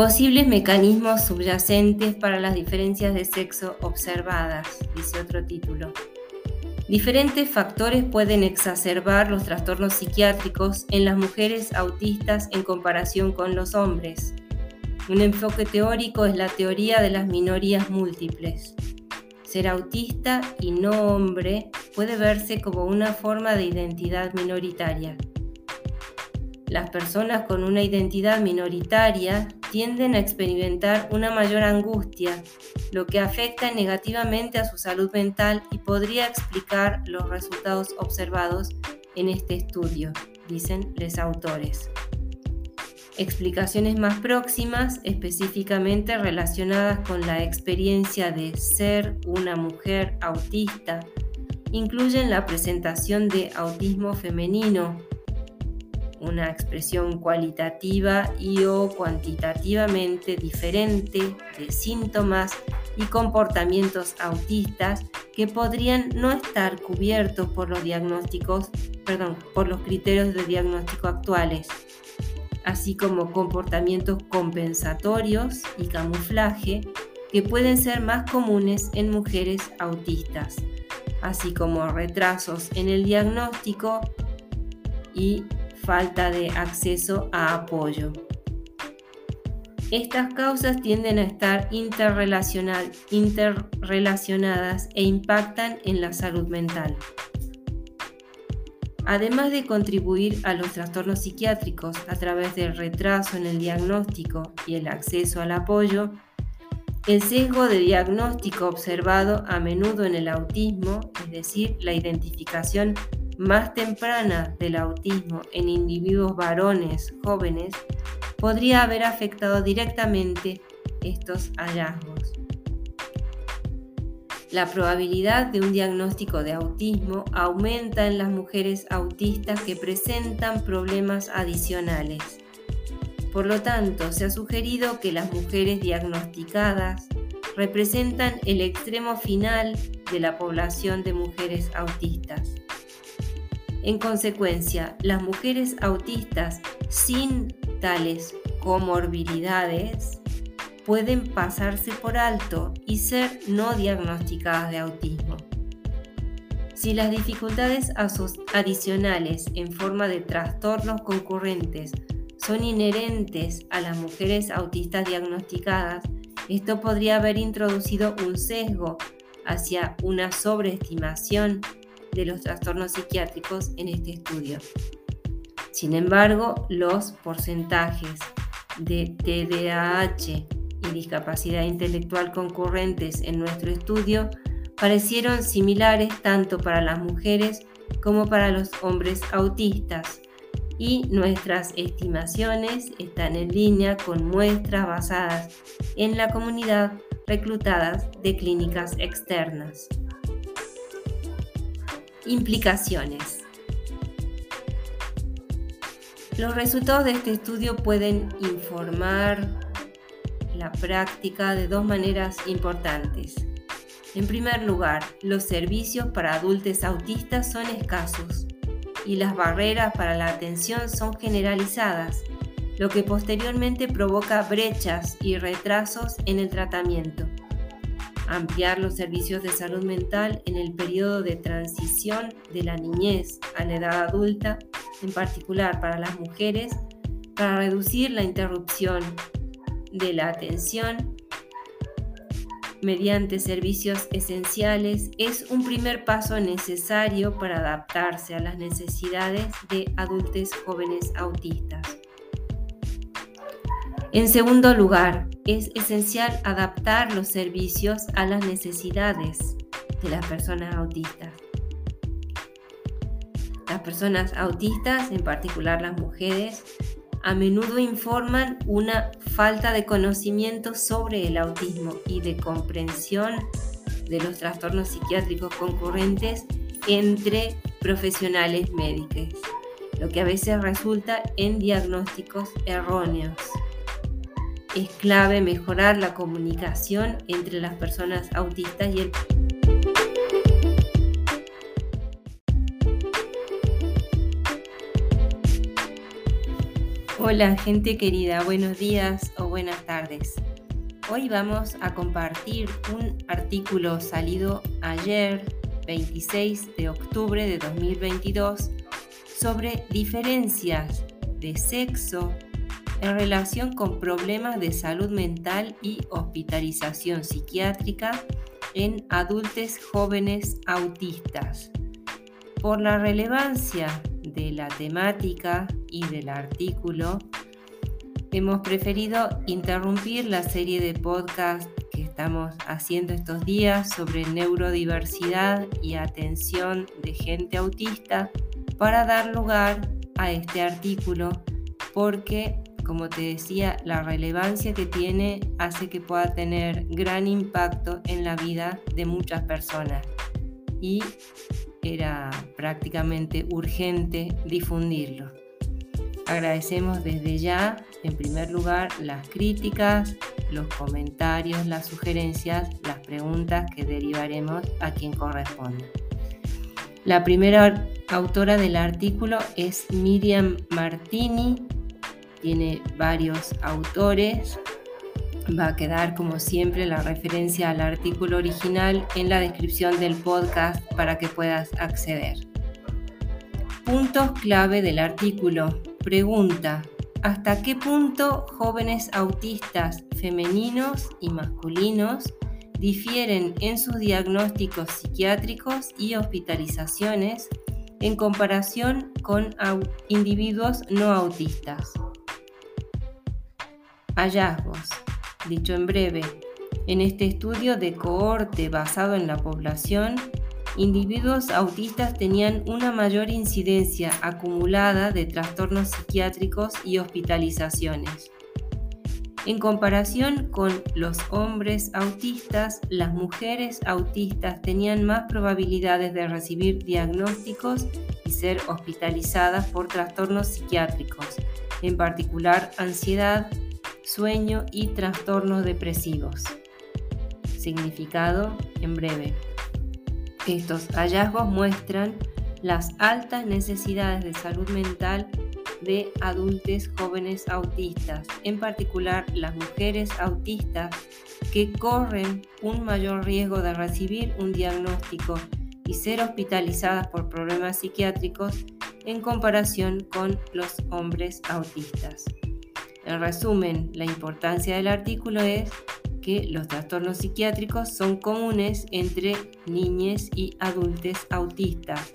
Posibles mecanismos subyacentes para las diferencias de sexo observadas, dice otro título. Diferentes factores pueden exacerbar los trastornos psiquiátricos en las mujeres autistas en comparación con los hombres. Un enfoque teórico es la teoría de las minorías múltiples. Ser autista y no hombre puede verse como una forma de identidad minoritaria. Las personas con una identidad minoritaria tienden a experimentar una mayor angustia, lo que afecta negativamente a su salud mental y podría explicar los resultados observados en este estudio, dicen los autores. Explicaciones más próximas, específicamente relacionadas con la experiencia de ser una mujer autista, incluyen la presentación de autismo femenino, una expresión cualitativa y o cuantitativamente diferente de síntomas y comportamientos autistas que podrían no estar cubiertos por los diagnósticos, perdón, por los criterios de diagnóstico actuales, así como comportamientos compensatorios y camuflaje que pueden ser más comunes en mujeres autistas, así como retrasos en el diagnóstico y falta de acceso a apoyo. Estas causas tienden a estar interrelacionadas e impactan en la salud mental. Además de contribuir a los trastornos psiquiátricos a través del retraso en el diagnóstico y el acceso al apoyo, el sesgo de diagnóstico observado a menudo en el autismo, es decir, la identificación más temprana del autismo en individuos varones jóvenes podría haber afectado directamente estos hallazgos. La probabilidad de un diagnóstico de autismo aumenta en las mujeres autistas que presentan problemas adicionales. Por lo tanto, se ha sugerido que las mujeres diagnosticadas representan el extremo final de la población de mujeres autistas. En consecuencia, las mujeres autistas sin tales comorbilidades pueden pasarse por alto y ser no diagnosticadas de autismo. Si las dificultades adicionales en forma de trastornos concurrentes son inherentes a las mujeres autistas diagnosticadas, esto podría haber introducido un sesgo hacia una sobreestimación de los trastornos psiquiátricos en este estudio. Sin embargo, los porcentajes de TDAH y discapacidad intelectual concurrentes en nuestro estudio parecieron similares tanto para las mujeres como para los hombres autistas y nuestras estimaciones están en línea con muestras basadas en la comunidad reclutadas de clínicas externas. Implicaciones. Los resultados de este estudio pueden informar la práctica de dos maneras importantes. En primer lugar, los servicios para adultos autistas son escasos y las barreras para la atención son generalizadas, lo que posteriormente provoca brechas y retrasos en el tratamiento ampliar los servicios de salud mental en el periodo de transición de la niñez a la edad adulta, en particular para las mujeres, para reducir la interrupción de la atención mediante servicios esenciales es un primer paso necesario para adaptarse a las necesidades de adultos jóvenes autistas. En segundo lugar, es esencial adaptar los servicios a las necesidades de las personas autistas. Las personas autistas, en particular las mujeres, a menudo informan una falta de conocimiento sobre el autismo y de comprensión de los trastornos psiquiátricos concurrentes entre profesionales médicos, lo que a veces resulta en diagnósticos erróneos es clave mejorar la comunicación entre las personas autistas y el Hola gente querida, buenos días o buenas tardes. Hoy vamos a compartir un artículo salido ayer, 26 de octubre de 2022, sobre diferencias de sexo en relación con problemas de salud mental y hospitalización psiquiátrica en adultos jóvenes autistas. Por la relevancia de la temática y del artículo, hemos preferido interrumpir la serie de podcast que estamos haciendo estos días sobre neurodiversidad y atención de gente autista para dar lugar a este artículo porque, como te decía, la relevancia que tiene hace que pueda tener gran impacto en la vida de muchas personas. Y era prácticamente urgente difundirlo. Agradecemos desde ya, en primer lugar, las críticas, los comentarios, las sugerencias, las preguntas que derivaremos a quien corresponda. La primera autora del artículo es Miriam Martini, tiene varios autores, Va a quedar como siempre la referencia al artículo original en la descripción del podcast para que puedas acceder. Puntos clave del artículo. Pregunta. ¿Hasta qué punto jóvenes autistas femeninos y masculinos difieren en sus diagnósticos psiquiátricos y hospitalizaciones en comparación con individuos no autistas? Hallazgos. Dicho en breve, en este estudio de cohorte basado en la población, individuos autistas tenían una mayor incidencia acumulada de trastornos psiquiátricos y hospitalizaciones. En comparación con los hombres autistas, las mujeres autistas tenían más probabilidades de recibir diagnósticos y ser hospitalizadas por trastornos psiquiátricos, en particular ansiedad, sueño y trastornos depresivos. Significado en breve. Estos hallazgos muestran las altas necesidades de salud mental de adultos jóvenes autistas, en particular las mujeres autistas que corren un mayor riesgo de recibir un diagnóstico y ser hospitalizadas por problemas psiquiátricos en comparación con los hombres autistas. En resumen, la importancia del artículo es que los trastornos psiquiátricos son comunes entre niñas y adultos autistas.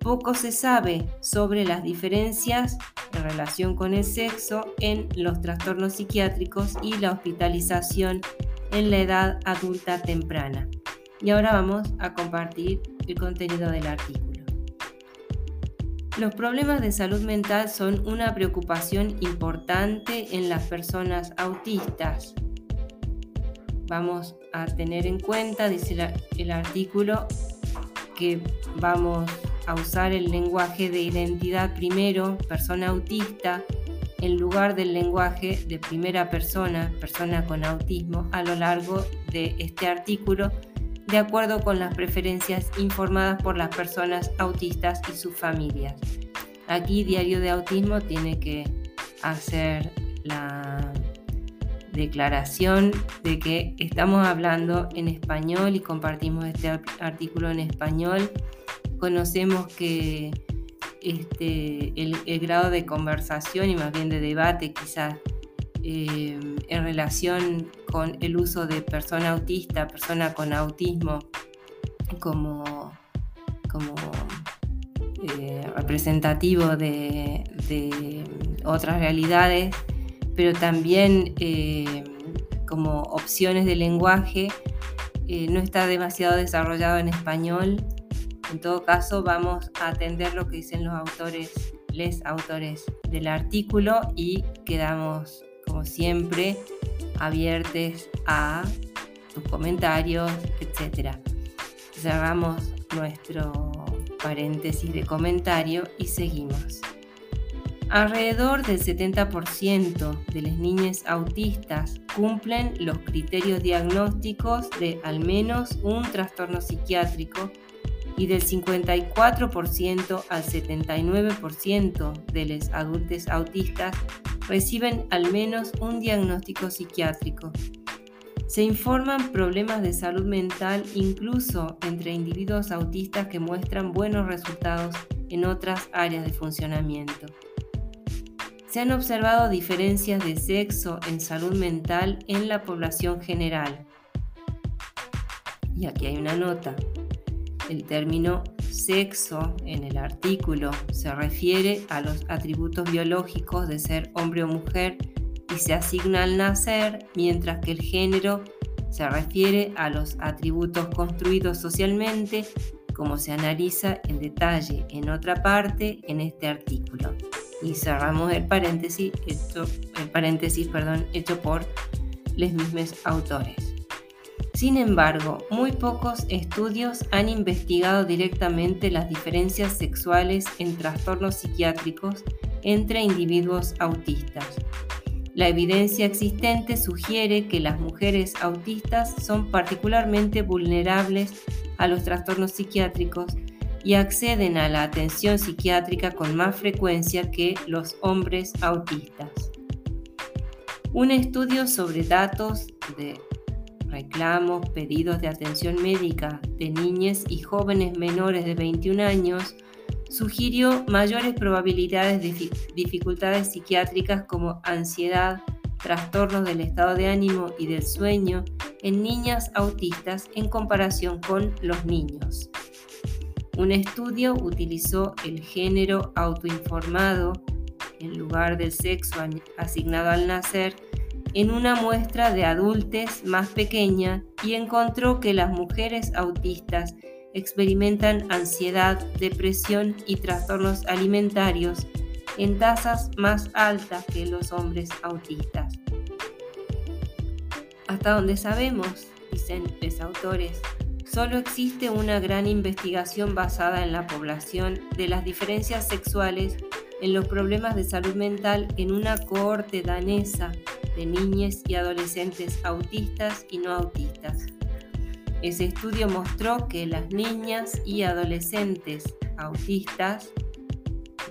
Poco se sabe sobre las diferencias en relación con el sexo en los trastornos psiquiátricos y la hospitalización en la edad adulta temprana. Y ahora vamos a compartir el contenido del artículo. Los problemas de salud mental son una preocupación importante en las personas autistas. Vamos a tener en cuenta, dice el artículo, que vamos a usar el lenguaje de identidad primero, persona autista, en lugar del lenguaje de primera persona, persona con autismo, a lo largo de este artículo de acuerdo con las preferencias informadas por las personas autistas y sus familias. Aquí Diario de Autismo tiene que hacer la declaración de que estamos hablando en español y compartimos este artículo en español. Conocemos que este, el, grado de conversación y más bien de debate quizás eh, en relación con el uso de persona autista, persona con autismo, como, eh, representativo de, otras realidades, pero también eh, como opciones de lenguaje, no está demasiado desarrollado en español. En todo caso, vamos a atender lo que dicen los autores, les autores del artículo y quedamos como siempre, abiertos a tus comentarios, etc. Cerramos nuestro paréntesis de comentario y seguimos. Alrededor del 70% de las niñas autistas cumplen los criterios diagnósticos de al menos un trastorno psiquiátrico y del 54% al 79% de los adultos autistas reciben al menos un diagnóstico psiquiátrico. Se informan problemas de salud mental incluso entre individuos autistas que muestran buenos resultados en otras áreas de funcionamiento. Se han observado diferencias de sexo en salud mental en la población general. Y aquí hay una nota. El término sexo en el artículo se refiere a los atributos biológicos de ser hombre o mujer y se asigna al nacer, mientras que el género se refiere a los atributos construidos socialmente, como se analiza en detalle en otra parte en este artículo. Y cerramos el paréntesis hecho, el paréntesis, perdón, hecho por los mismos autores. Sin embargo, muy pocos estudios han investigado directamente las diferencias sexuales en trastornos psiquiátricos entre individuos autistas. La evidencia existente sugiere que las mujeres autistas son particularmente vulnerables a los trastornos psiquiátricos y acceden a la atención psiquiátrica con más frecuencia que los hombres autistas. Un estudio sobre datos de reclamos, pedidos de atención médica de niñas y jóvenes menores de 21 años sugirió mayores probabilidades de dificultades psiquiátricas como ansiedad, trastornos del estado de ánimo y del sueño en niñas autistas en comparación con los niños. Un estudio utilizó el género autoinformado en lugar del sexo asignado al nacer en una muestra de adultos más pequeña y encontró que las mujeres autistas experimentan ansiedad, depresión y trastornos alimentarios en tasas más altas que los hombres autistas. Hasta donde sabemos, dicen los autores, solo existe una gran investigación basada en la población de las diferencias sexuales en los problemas de salud mental en una cohorte danesa de niñas y adolescentes autistas y no autistas. Ese estudio mostró que las niñas y adolescentes autistas,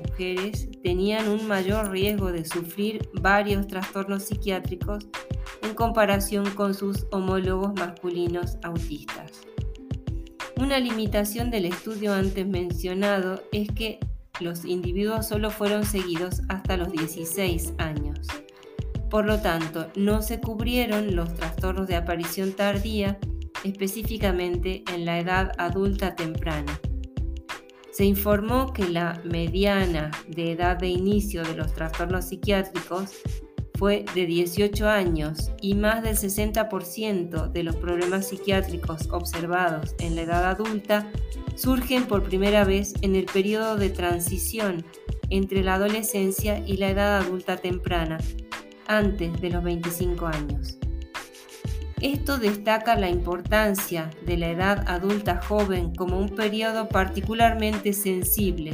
mujeres, tenían un mayor riesgo de sufrir varios trastornos psiquiátricos en comparación con sus homólogos masculinos autistas. Una limitación del estudio antes mencionado es que los individuos solo fueron seguidos hasta los 16 años. Por lo tanto, no se cubrieron los trastornos de aparición tardía, específicamente en la edad adulta temprana. Se informó que la mediana de edad de inicio de los trastornos psiquiátricos fue de 18 años y más del 60% de los problemas psiquiátricos observados en la edad adulta surgen por primera vez en el periodo de transición entre la adolescencia y la edad adulta temprana, antes de los 25 años. Esto destaca la importancia de la edad adulta joven como un periodo particularmente sensible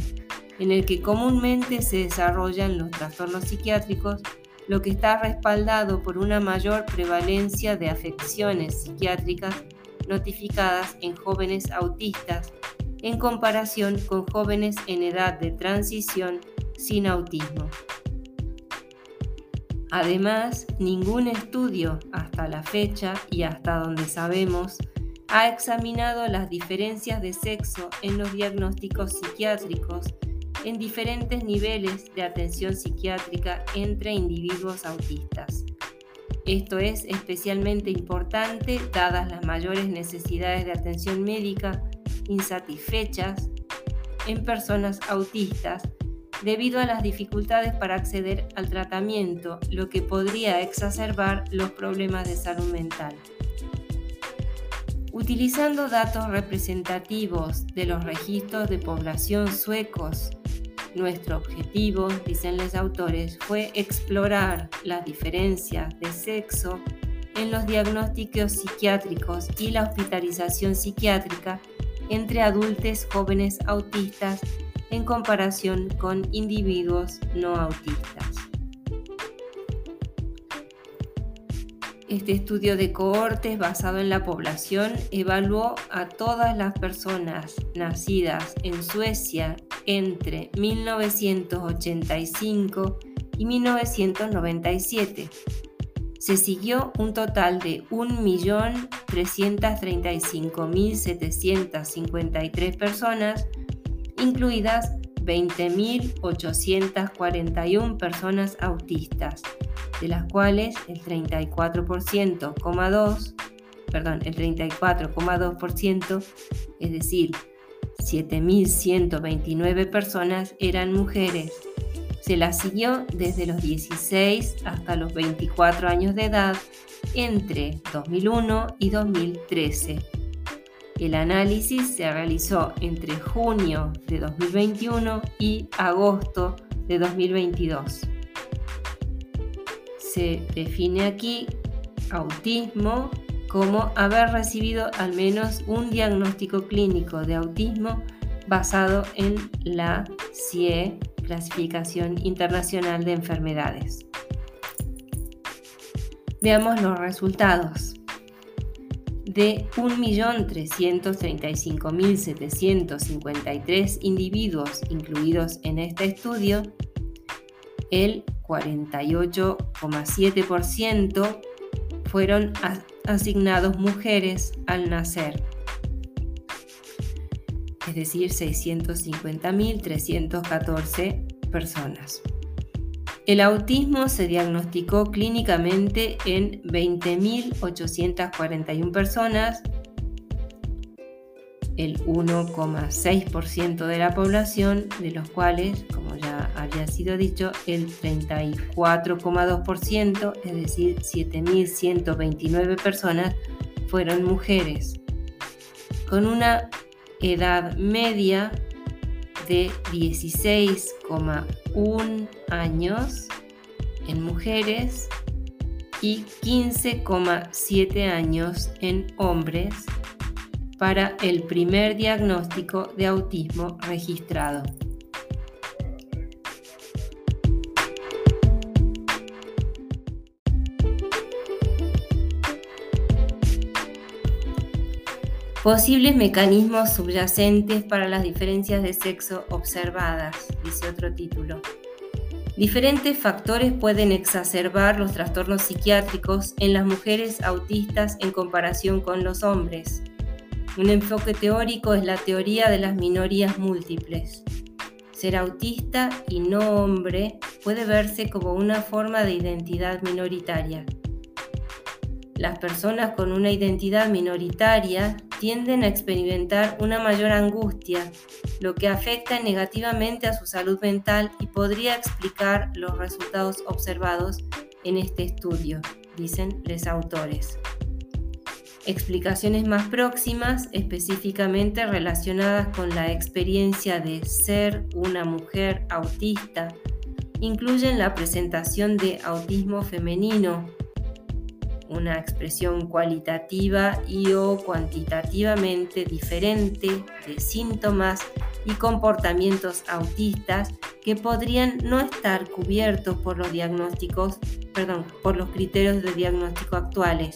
en el que comúnmente se desarrollan los trastornos psiquiátricos, lo que está respaldado por una mayor prevalencia de afecciones psiquiátricas notificadas en jóvenes autistas en comparación con jóvenes en edad de transición sin autismo. Además, ningún estudio hasta la fecha y hasta donde sabemos ha examinado las diferencias de sexo en los diagnósticos psiquiátricos en diferentes niveles de atención psiquiátrica entre individuos autistas. Esto es especialmente importante dadas las mayores necesidades de atención médica insatisfechas en personas autistas debido a las dificultades para acceder al tratamiento, lo que podría exacerbar los problemas de salud mental. Utilizando datos representativos de los registros de población suecos, nuestro objetivo, dicen los autores, fue explorar las diferencias de sexo en los diagnósticos psiquiátricos y la hospitalización psiquiátrica entre adultos jóvenes autistas en comparación con individuos no autistas. Este estudio de cohortes basado en la población evaluó a todas las personas nacidas en Suecia entre 1985 y 1997. Se siguió un total de 1.335.753 personas, incluidas 20.841 personas autistas, de las cuales el 34,2, perdón, el 34,2%, es decir, 7.129 personas eran mujeres. Se las siguió desde los 16 hasta los 24 años de edad entre 2001 y 2013 el análisis se realizó entre junio de 2021 y agosto de 2022. Se define aquí autismo como haber recibido al menos un diagnóstico clínico de autismo basado en la CIE, Clasificación Internacional de Enfermedades. Veamos los resultados de 1.335.753 individuos incluidos en este estudio, el 48,7% fueron asignados mujeres al nacer, es decir, 650.314 personas. El autismo se diagnosticó clínicamente en 20.841 personas, el 1,6% de la población, de los cuales, como ya había sido dicho, el 34,2%, es decir, 7.129 personas, fueron mujeres, con una edad media de 16,1 años en mujeres y 15,7 años en hombres para el primer diagnóstico de autismo registrado. Posibles mecanismos subyacentes para las diferencias de sexo observadas, dice otro título. Diferentes factores pueden exacerbar los trastornos psiquiátricos en las mujeres autistas en comparación con los hombres. Un enfoque teórico es la teoría de las minorías múltiples. Ser autista y no hombre puede verse como una forma de identidad minoritaria. Las personas con una identidad minoritaria tienden a experimentar una mayor angustia, lo que afecta negativamente a su salud mental y podría explicar los resultados observados en este estudio, dicen los autores. Explicaciones más próximas, específicamente relacionadas con la experiencia de ser una mujer autista, incluyen la presentación de autismo femenino, una expresión cualitativa y o cuantitativamente diferente de síntomas y comportamientos autistas que podrían no estar cubiertos por los diagnósticos, perdón, por los criterios de diagnóstico actuales,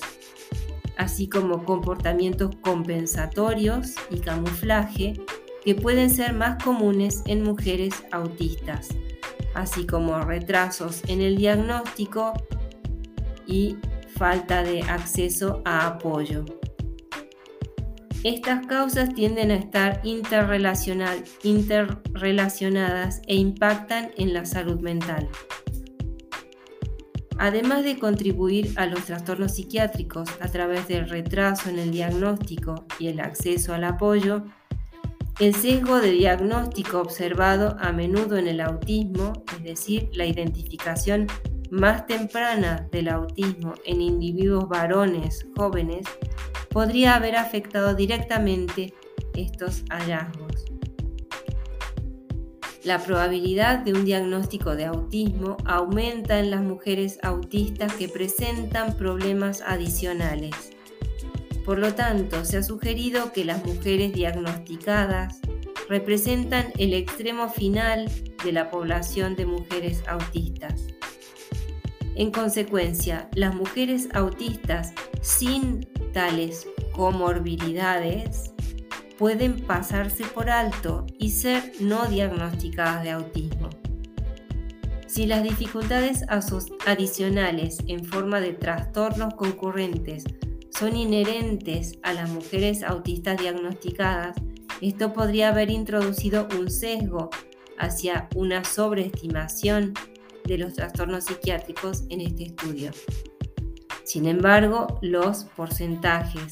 así como comportamientos compensatorios y camuflaje que pueden ser más comunes en mujeres autistas, así como retrasos en el diagnóstico y falta de acceso a apoyo. Estas causas tienden a estar interrelacionadas e impactan en la salud mental. Además de contribuir a los trastornos psiquiátricos a través del retraso en el diagnóstico y el acceso al apoyo, el sesgo de diagnóstico observado a menudo en el autismo, es decir, la identificación más temprana del autismo en individuos varones jóvenes podría haber afectado directamente estos hallazgos. La probabilidad de un diagnóstico de autismo aumenta en las mujeres autistas que presentan problemas adicionales. Por lo tanto, se ha sugerido que las mujeres diagnosticadas representan el extremo final de la población de mujeres autistas. En consecuencia, las mujeres autistas sin tales comorbilidades pueden pasarse por alto y ser no diagnosticadas de autismo. Si las dificultades adicionales en forma de trastornos concurrentes son inherentes a las mujeres autistas diagnosticadas, esto podría haber introducido un sesgo hacia una sobreestimación de los trastornos psiquiátricos en este estudio. Sin embargo, los porcentajes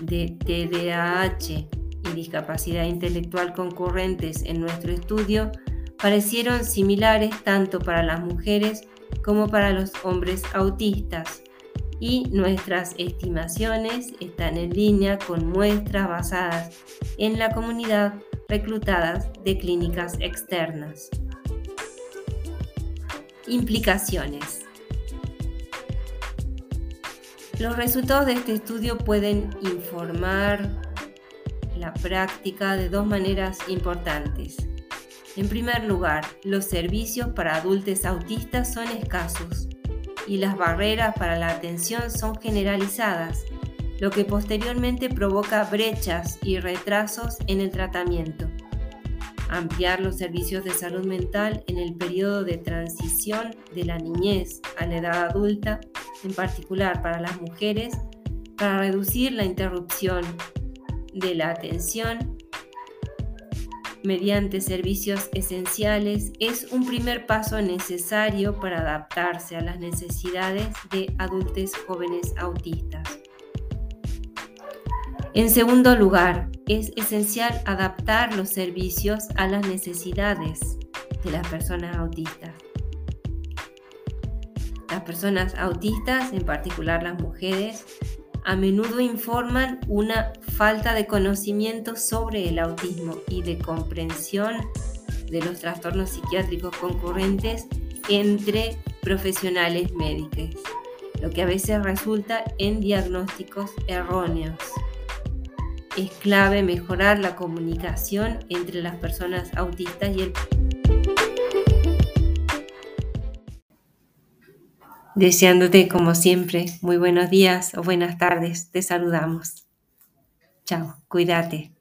de TDAH y discapacidad intelectual concurrentes en nuestro estudio parecieron similares tanto para las mujeres como para los hombres autistas y nuestras estimaciones están en línea con muestras basadas en la comunidad reclutadas de clínicas externas. Implicaciones. Los resultados de este estudio pueden informar la práctica de dos maneras importantes. En primer lugar, los servicios para adultos autistas son escasos y las barreras para la atención son generalizadas, lo que posteriormente provoca brechas y retrasos en el tratamiento ampliar los servicios de salud mental en el periodo de transición de la niñez a la edad adulta, en particular para las mujeres, para reducir la interrupción de la atención mediante servicios esenciales es un primer paso necesario para adaptarse a las necesidades de adultos jóvenes autistas. En segundo lugar, es esencial adaptar los servicios a las necesidades de las personas autistas. Las personas autistas, en particular las mujeres, a menudo informan una falta de conocimiento sobre el autismo y de comprensión de los trastornos psiquiátricos concurrentes entre profesionales médicos, lo que a veces resulta en diagnósticos erróneos. Es clave mejorar la comunicación entre las personas autistas y el... Deseándote, como siempre, muy buenos días o buenas tardes. Te saludamos. Chao, cuídate.